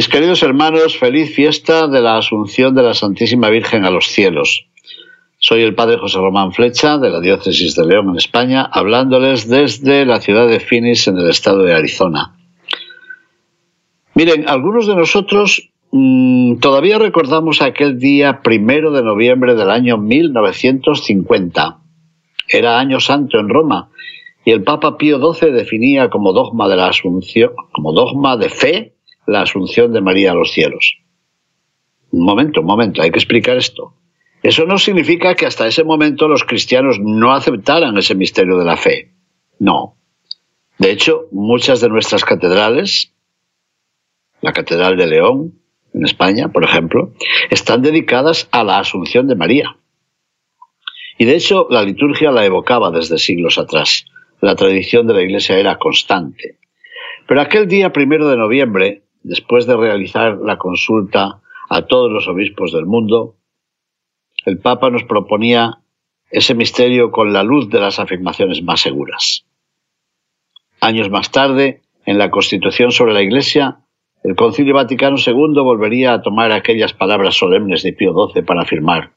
Mis queridos hermanos, feliz fiesta de la Asunción de la Santísima Virgen a los cielos. Soy el padre José Román Flecha de la Diócesis de León en España, hablándoles desde la ciudad de Phoenix en el estado de Arizona. Miren, algunos de nosotros mmm, todavía recordamos aquel día primero de noviembre del año 1950. Era año santo en Roma y el Papa Pío XII definía como dogma de la Asunción, como dogma de fe, la asunción de María a los cielos. Un momento, un momento, hay que explicar esto. Eso no significa que hasta ese momento los cristianos no aceptaran ese misterio de la fe. No. De hecho, muchas de nuestras catedrales, la Catedral de León, en España, por ejemplo, están dedicadas a la Asunción de María. Y de hecho, la liturgia la evocaba desde siglos atrás. La tradición de la Iglesia era constante. Pero aquel día primero de noviembre, después de realizar la consulta a todos los obispos del mundo, el Papa nos proponía ese misterio con la luz de las afirmaciones más seguras. Años más tarde, en la Constitución sobre la Iglesia, el Concilio Vaticano II volvería a tomar aquellas palabras solemnes de Pío XII para afirmar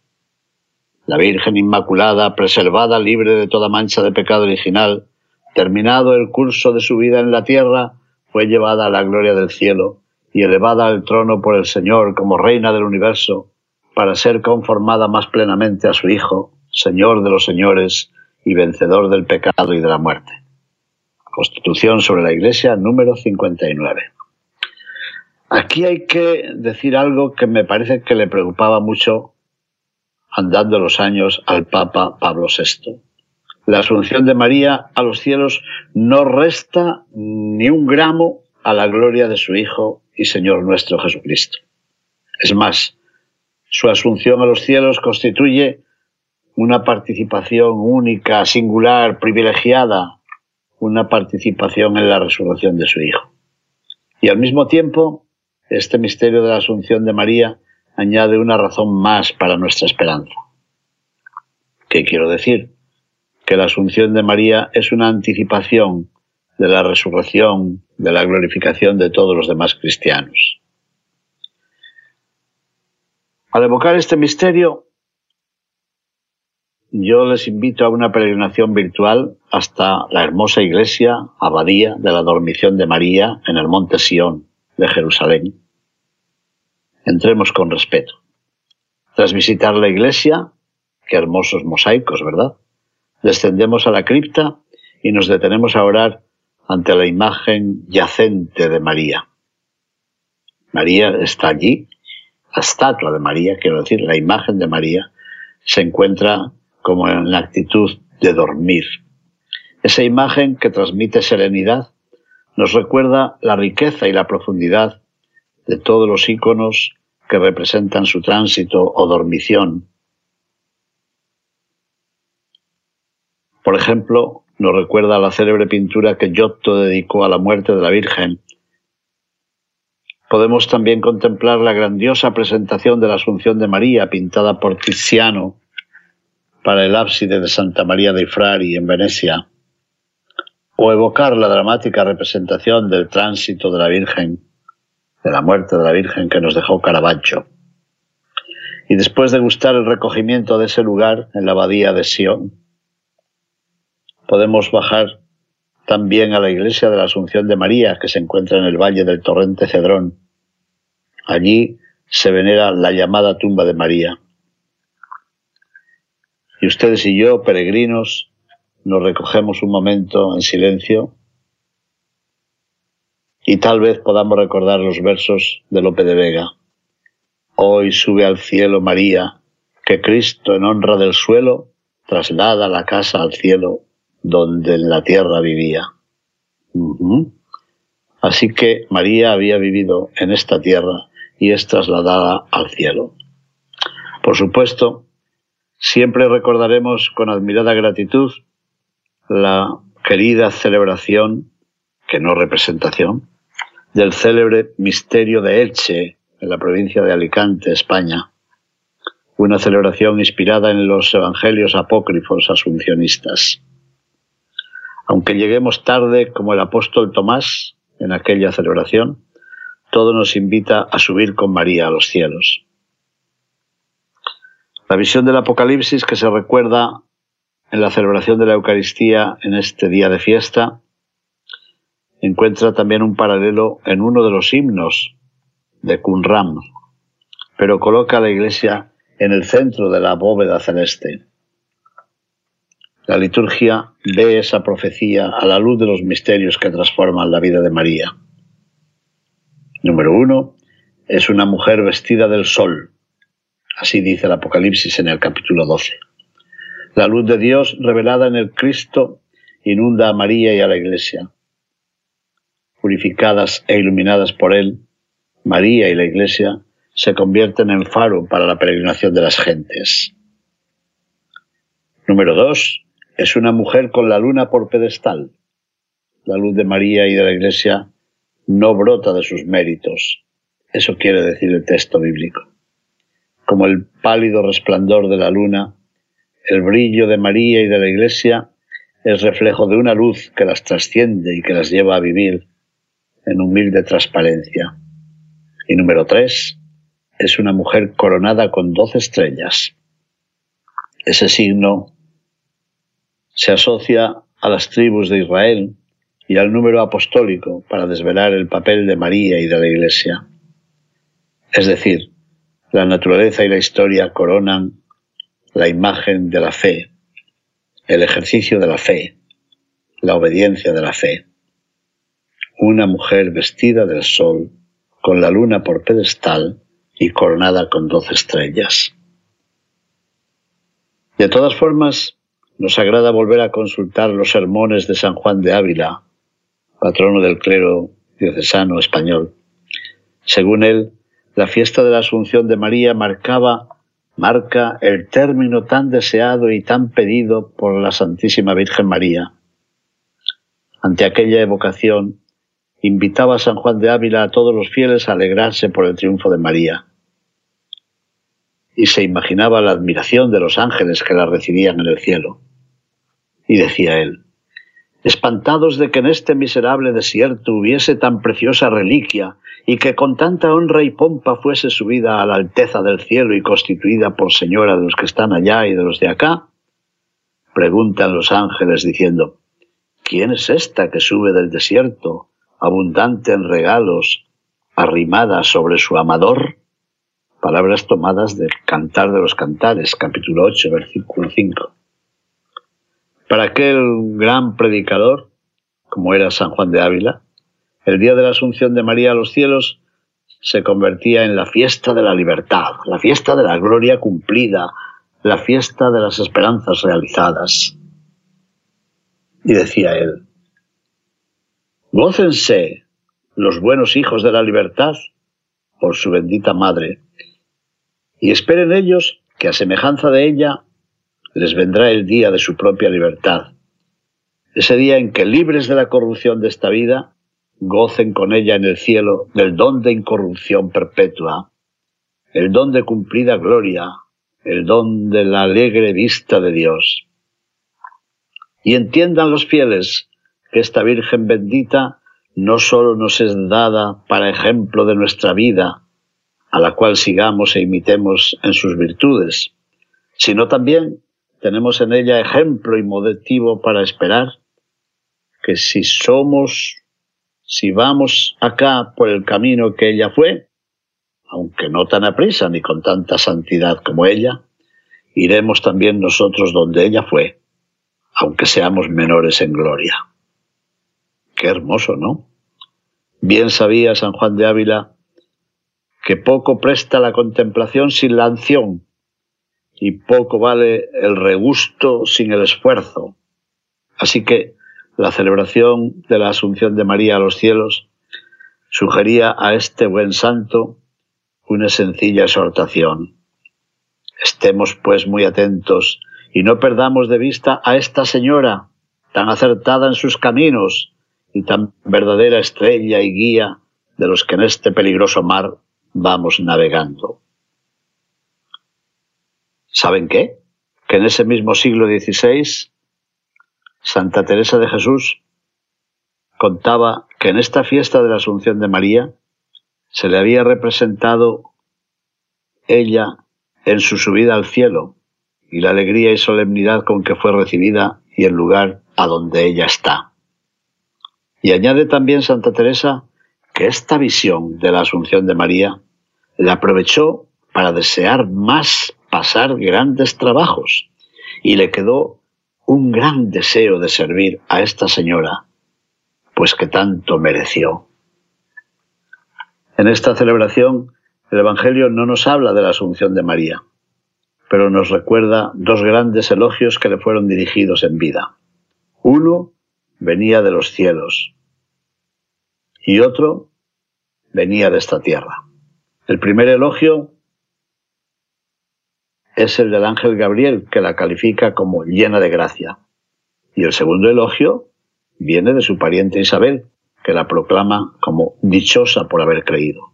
la Virgen Inmaculada, preservada, libre de toda mancha de pecado original, terminado el curso de su vida en la tierra, fue llevada a la gloria del cielo y elevada al trono por el Señor como reina del universo, para ser conformada más plenamente a su Hijo, Señor de los señores y vencedor del pecado y de la muerte. Constitución sobre la Iglesia número 59. Aquí hay que decir algo que me parece que le preocupaba mucho andando los años al Papa Pablo VI. La asunción de María a los cielos no resta ni un gramo a la gloria de su Hijo y Señor nuestro Jesucristo. Es más, su asunción a los cielos constituye una participación única, singular, privilegiada, una participación en la resurrección de su Hijo. Y al mismo tiempo, este misterio de la asunción de María añade una razón más para nuestra esperanza. ¿Qué quiero decir? Que la asunción de María es una anticipación de la resurrección, de la glorificación de todos los demás cristianos. Al evocar este misterio, yo les invito a una peregrinación virtual hasta la hermosa iglesia, abadía de la Dormición de María en el monte Sión de Jerusalén. Entremos con respeto. Tras visitar la iglesia, qué hermosos mosaicos, ¿verdad? Descendemos a la cripta y nos detenemos a orar ante la imagen yacente de María. María está allí la estatua de María, quiero decir, la imagen de María, se encuentra como en la actitud de dormir. Esa imagen que transmite serenidad nos recuerda la riqueza y la profundidad de todos los íconos que representan su tránsito o dormición. Por ejemplo, nos recuerda la célebre pintura que Giotto dedicó a la muerte de la Virgen Podemos también contemplar la grandiosa presentación de la Asunción de María pintada por Tiziano para el ábside de Santa María dei Frari en Venecia, o evocar la dramática representación del tránsito de la Virgen, de la muerte de la Virgen que nos dejó Caravaggio. Y después de gustar el recogimiento de ese lugar en la abadía de Sion, podemos bajar también a la iglesia de la Asunción de María, que se encuentra en el valle del torrente Cedrón, Allí se venera la llamada tumba de María. Y ustedes y yo, peregrinos, nos recogemos un momento en silencio y tal vez podamos recordar los versos de Lope de Vega. Hoy sube al cielo María, que Cristo en honra del suelo traslada la casa al cielo donde en la tierra vivía. Así que María había vivido en esta tierra y es trasladada al cielo. Por supuesto, siempre recordaremos con admirada gratitud la querida celebración, que no representación, del célebre misterio de Elche, en la provincia de Alicante, España. Una celebración inspirada en los evangelios apócrifos asuncionistas. Aunque lleguemos tarde como el apóstol Tomás en aquella celebración, todo nos invita a subir con María a los cielos. La visión del Apocalipsis que se recuerda en la celebración de la Eucaristía en este día de fiesta encuentra también un paralelo en uno de los himnos de Qumran, pero coloca a la iglesia en el centro de la bóveda celeste. La liturgia ve esa profecía a la luz de los misterios que transforman la vida de María. Número uno, es una mujer vestida del sol. Así dice el Apocalipsis en el capítulo 12. La luz de Dios revelada en el Cristo inunda a María y a la Iglesia. Purificadas e iluminadas por Él, María y la Iglesia se convierten en faro para la peregrinación de las gentes. Número dos, es una mujer con la luna por pedestal. La luz de María y de la Iglesia no brota de sus méritos. Eso quiere decir el texto bíblico. Como el pálido resplandor de la luna, el brillo de María y de la Iglesia es reflejo de una luz que las trasciende y que las lleva a vivir en humilde transparencia. Y número tres, es una mujer coronada con doce estrellas. Ese signo se asocia a las tribus de Israel y al número apostólico para desvelar el papel de María y de la Iglesia. Es decir, la naturaleza y la historia coronan la imagen de la fe, el ejercicio de la fe, la obediencia de la fe. Una mujer vestida del sol, con la luna por pedestal y coronada con doce estrellas. De todas formas, nos agrada volver a consultar los sermones de San Juan de Ávila, patrono del clero diocesano español. Según él, la fiesta de la Asunción de María marcaba, marca el término tan deseado y tan pedido por la Santísima Virgen María. Ante aquella evocación, invitaba a San Juan de Ávila a todos los fieles a alegrarse por el triunfo de María. Y se imaginaba la admiración de los ángeles que la recibían en el cielo. Y decía él, espantados de que en este miserable desierto hubiese tan preciosa reliquia y que con tanta honra y pompa fuese subida a la alteza del cielo y constituida por señora de los que están allá y de los de acá? Preguntan los ángeles diciendo, ¿quién es esta que sube del desierto, abundante en regalos, arrimada sobre su amador? Palabras tomadas del Cantar de los Cantares, capítulo 8, versículo 5 para aquel gran predicador, como era San Juan de Ávila, el día de la Asunción de María a los cielos se convertía en la fiesta de la libertad, la fiesta de la gloria cumplida, la fiesta de las esperanzas realizadas. Y decía él, gócense los buenos hijos de la libertad por su bendita madre, y esperen ellos que a semejanza de ella les vendrá el día de su propia libertad, ese día en que libres de la corrupción de esta vida, gocen con ella en el cielo del don de incorrupción perpetua, el don de cumplida gloria, el don de la alegre vista de Dios. Y entiendan los fieles que esta Virgen bendita no sólo nos es dada para ejemplo de nuestra vida, a la cual sigamos e imitemos en sus virtudes, sino también tenemos en ella ejemplo y motivo para esperar que si somos, si vamos acá por el camino que ella fue, aunque no tan aprisa ni con tanta santidad como ella, iremos también nosotros donde ella fue, aunque seamos menores en gloria. Qué hermoso, ¿no? Bien sabía San Juan de Ávila que poco presta la contemplación sin la acción, y poco vale el regusto sin el esfuerzo. Así que la celebración de la Asunción de María a los cielos sugería a este buen santo una sencilla exhortación. Estemos pues muy atentos y no perdamos de vista a esta señora, tan acertada en sus caminos y tan verdadera estrella y guía de los que en este peligroso mar vamos navegando. ¿Saben qué? Que en ese mismo siglo XVI, Santa Teresa de Jesús contaba que en esta fiesta de la Asunción de María se le había representado ella en su subida al cielo y la alegría y solemnidad con que fue recibida y el lugar a donde ella está. Y añade también Santa Teresa que esta visión de la Asunción de María la aprovechó para desear más pasar grandes trabajos y le quedó un gran deseo de servir a esta señora, pues que tanto mereció. En esta celebración el Evangelio no nos habla de la Asunción de María, pero nos recuerda dos grandes elogios que le fueron dirigidos en vida. Uno venía de los cielos y otro venía de esta tierra. El primer elogio es el del ángel Gabriel, que la califica como llena de gracia. Y el segundo elogio viene de su pariente Isabel, que la proclama como dichosa por haber creído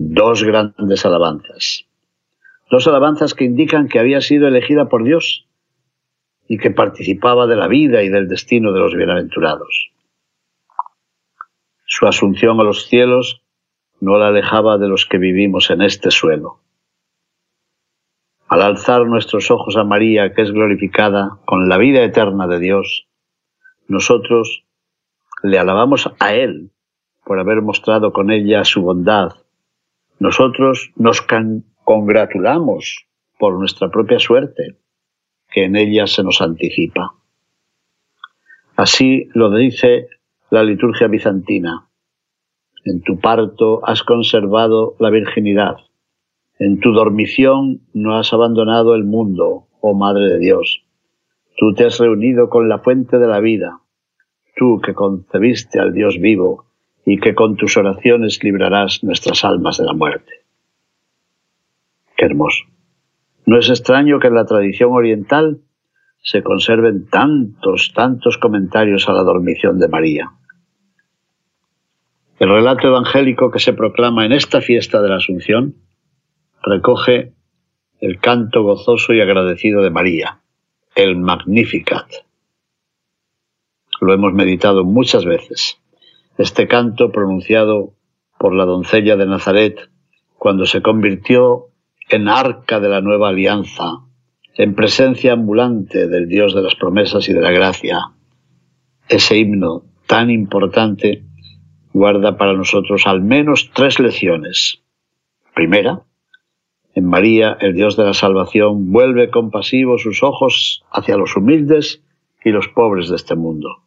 dos grandes alabanzas. Dos alabanzas que indican que había sido elegida por Dios y que participaba de la vida y del destino de los bienaventurados. Su asunción a los cielos no la alejaba de los que vivimos en este suelo. Al alzar nuestros ojos a María, que es glorificada con la vida eterna de Dios, nosotros le alabamos a Él por haber mostrado con ella su bondad, nosotros nos congratulamos por nuestra propia suerte, que en ella se nos anticipa. Así lo dice la liturgia bizantina. En tu parto has conservado la virginidad. En tu dormición no has abandonado el mundo, oh Madre de Dios. Tú te has reunido con la fuente de la vida. Tú que concebiste al Dios vivo y que con tus oraciones librarás nuestras almas de la muerte. Qué hermoso. No es extraño que en la tradición oriental se conserven tantos, tantos comentarios a la dormición de María. El relato evangélico que se proclama en esta fiesta de la Asunción recoge el canto gozoso y agradecido de María, el Magnificat. Lo hemos meditado muchas veces. Este canto pronunciado por la doncella de Nazaret cuando se convirtió en arca de la nueva alianza, en presencia ambulante del Dios de las promesas y de la gracia. Ese himno tan importante guarda para nosotros al menos tres lecciones. Primera, en María, el Dios de la salvación, vuelve compasivo sus ojos hacia los humildes y los pobres de este mundo.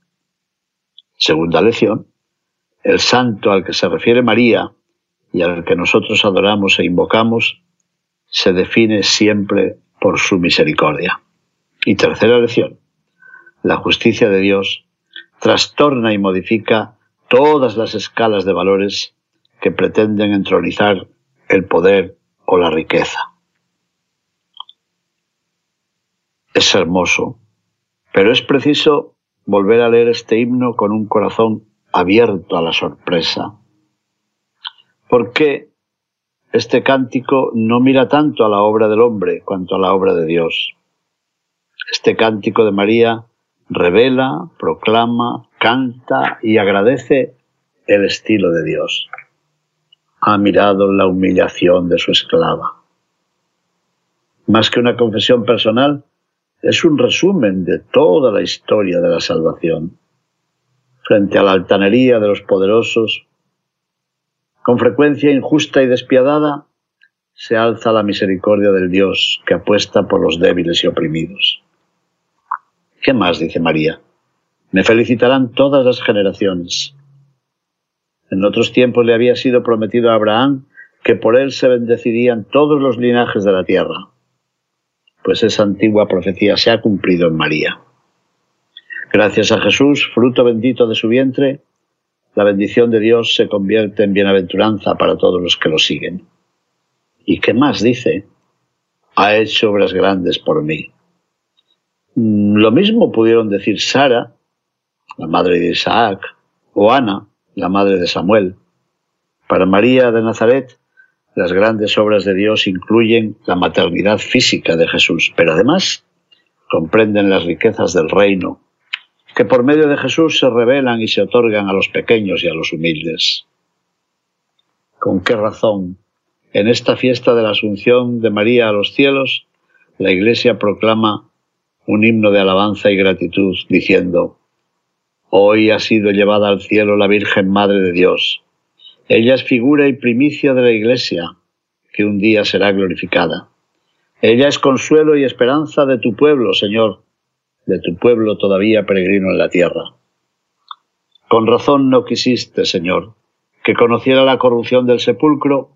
Segunda lección, el santo al que se refiere María y al que nosotros adoramos e invocamos, se define siempre por su misericordia. Y tercera lección, la justicia de Dios trastorna y modifica todas las escalas de valores que pretenden entronizar el poder o la riqueza. Es hermoso, pero es preciso volver a leer este himno con un corazón abierto a la sorpresa. Porque este cántico no mira tanto a la obra del hombre cuanto a la obra de Dios. Este cántico de María revela, proclama, canta y agradece el estilo de Dios. Ha mirado la humillación de su esclava. Más que una confesión personal, es un resumen de toda la historia de la salvación frente a la altanería de los poderosos, con frecuencia injusta y despiadada, se alza la misericordia del Dios que apuesta por los débiles y oprimidos. ¿Qué más? dice María. Me felicitarán todas las generaciones. En otros tiempos le había sido prometido a Abraham que por él se bendecirían todos los linajes de la tierra, pues esa antigua profecía se ha cumplido en María. Gracias a Jesús, fruto bendito de su vientre, la bendición de Dios se convierte en bienaventuranza para todos los que lo siguen. ¿Y qué más dice? Ha hecho obras grandes por mí. Mm, lo mismo pudieron decir Sara, la madre de Isaac, o Ana, la madre de Samuel. Para María de Nazaret, las grandes obras de Dios incluyen la maternidad física de Jesús, pero además comprenden las riquezas del reino, que por medio de Jesús se revelan y se otorgan a los pequeños y a los humildes. ¿Con qué razón? En esta fiesta de la Asunción de María a los cielos, la Iglesia proclama un himno de alabanza y gratitud, diciendo, Hoy ha sido llevada al cielo la Virgen Madre de Dios. Ella es figura y primicia de la Iglesia, que un día será glorificada. Ella es consuelo y esperanza de tu pueblo, Señor, de tu pueblo todavía peregrino en la tierra. Con razón no quisiste, Señor, que conociera la corrupción del sepulcro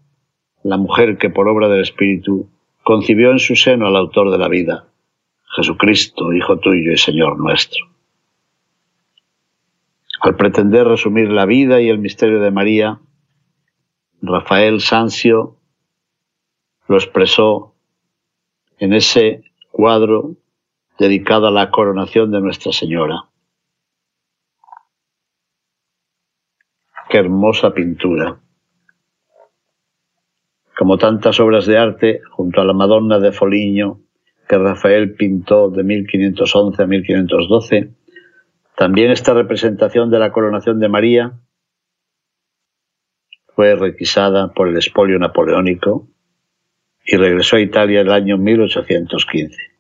la mujer que por obra del Espíritu concibió en su seno al autor de la vida, Jesucristo, Hijo tuyo y Señor nuestro. Al pretender resumir la vida y el misterio de María, Rafael Sancio lo expresó en ese cuadro dedicado a la coronación de Nuestra Señora. Qué hermosa pintura. Como tantas obras de arte, junto a la Madonna de Foligno, que Rafael pintó de 1511 a 1512, también esta representación de la coronación de María fue requisada por el espolio napoleónico y regresó a Italia el año 1815.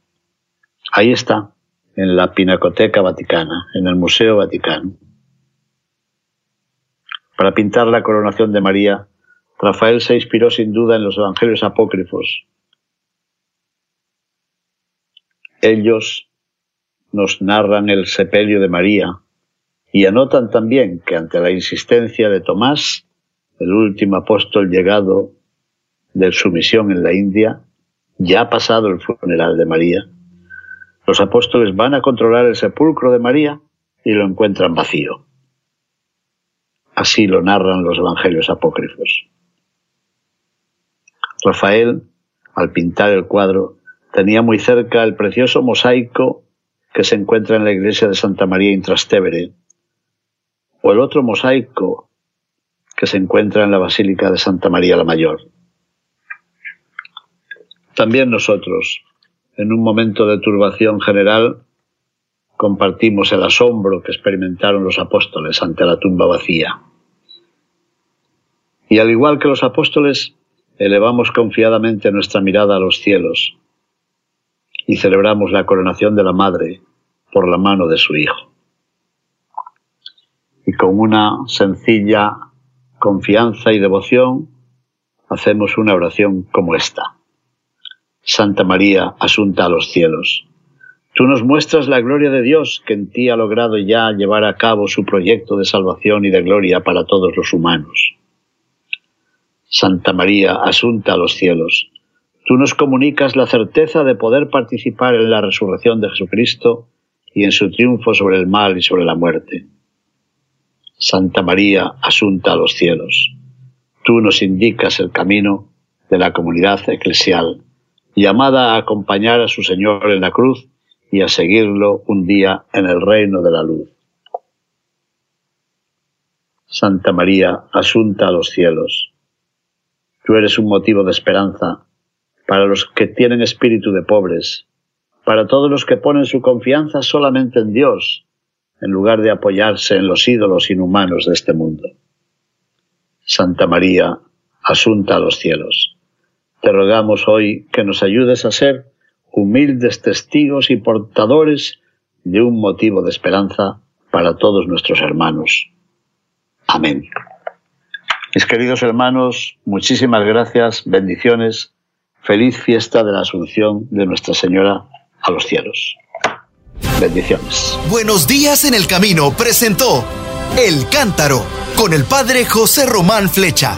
Ahí está, en la Pinacoteca Vaticana, en el Museo Vaticano. Para pintar la coronación de María, Rafael se inspiró sin duda en los evangelios apócrifos. Ellos nos narran el sepelio de María y anotan también que ante la insistencia de Tomás, el último apóstol llegado de su misión en la India, ya ha pasado el funeral de María, los apóstoles van a controlar el sepulcro de María y lo encuentran vacío. Así lo narran los evangelios apócrifos. Rafael, al pintar el cuadro, tenía muy cerca el precioso mosaico que se encuentra en la iglesia de Santa María in Trastevere, o el otro mosaico que se encuentra en la Basílica de Santa María la Mayor. También nosotros, en un momento de turbación general, compartimos el asombro que experimentaron los apóstoles ante la tumba vacía. Y al igual que los apóstoles, elevamos confiadamente nuestra mirada a los cielos, y celebramos la coronación de la Madre por la mano de su Hijo. Y con una sencilla confianza y devoción hacemos una oración como esta. Santa María, asunta a los cielos. Tú nos muestras la gloria de Dios que en ti ha logrado ya llevar a cabo su proyecto de salvación y de gloria para todos los humanos. Santa María, asunta a los cielos. Tú nos comunicas la certeza de poder participar en la resurrección de Jesucristo y en su triunfo sobre el mal y sobre la muerte. Santa María, asunta a los cielos. Tú nos indicas el camino de la comunidad eclesial, llamada a acompañar a su Señor en la cruz y a seguirlo un día en el reino de la luz. Santa María, asunta a los cielos. Tú eres un motivo de esperanza para los que tienen espíritu de pobres, para todos los que ponen su confianza solamente en Dios, en lugar de apoyarse en los ídolos inhumanos de este mundo. Santa María, asunta a los cielos, te rogamos hoy que nos ayudes a ser humildes testigos y portadores de un motivo de esperanza para todos nuestros hermanos. Amén. Mis queridos hermanos, muchísimas gracias, bendiciones Feliz fiesta de la Asunción de Nuestra Señora a los cielos. Bendiciones. Buenos días en el camino presentó El Cántaro con el Padre José Román Flecha.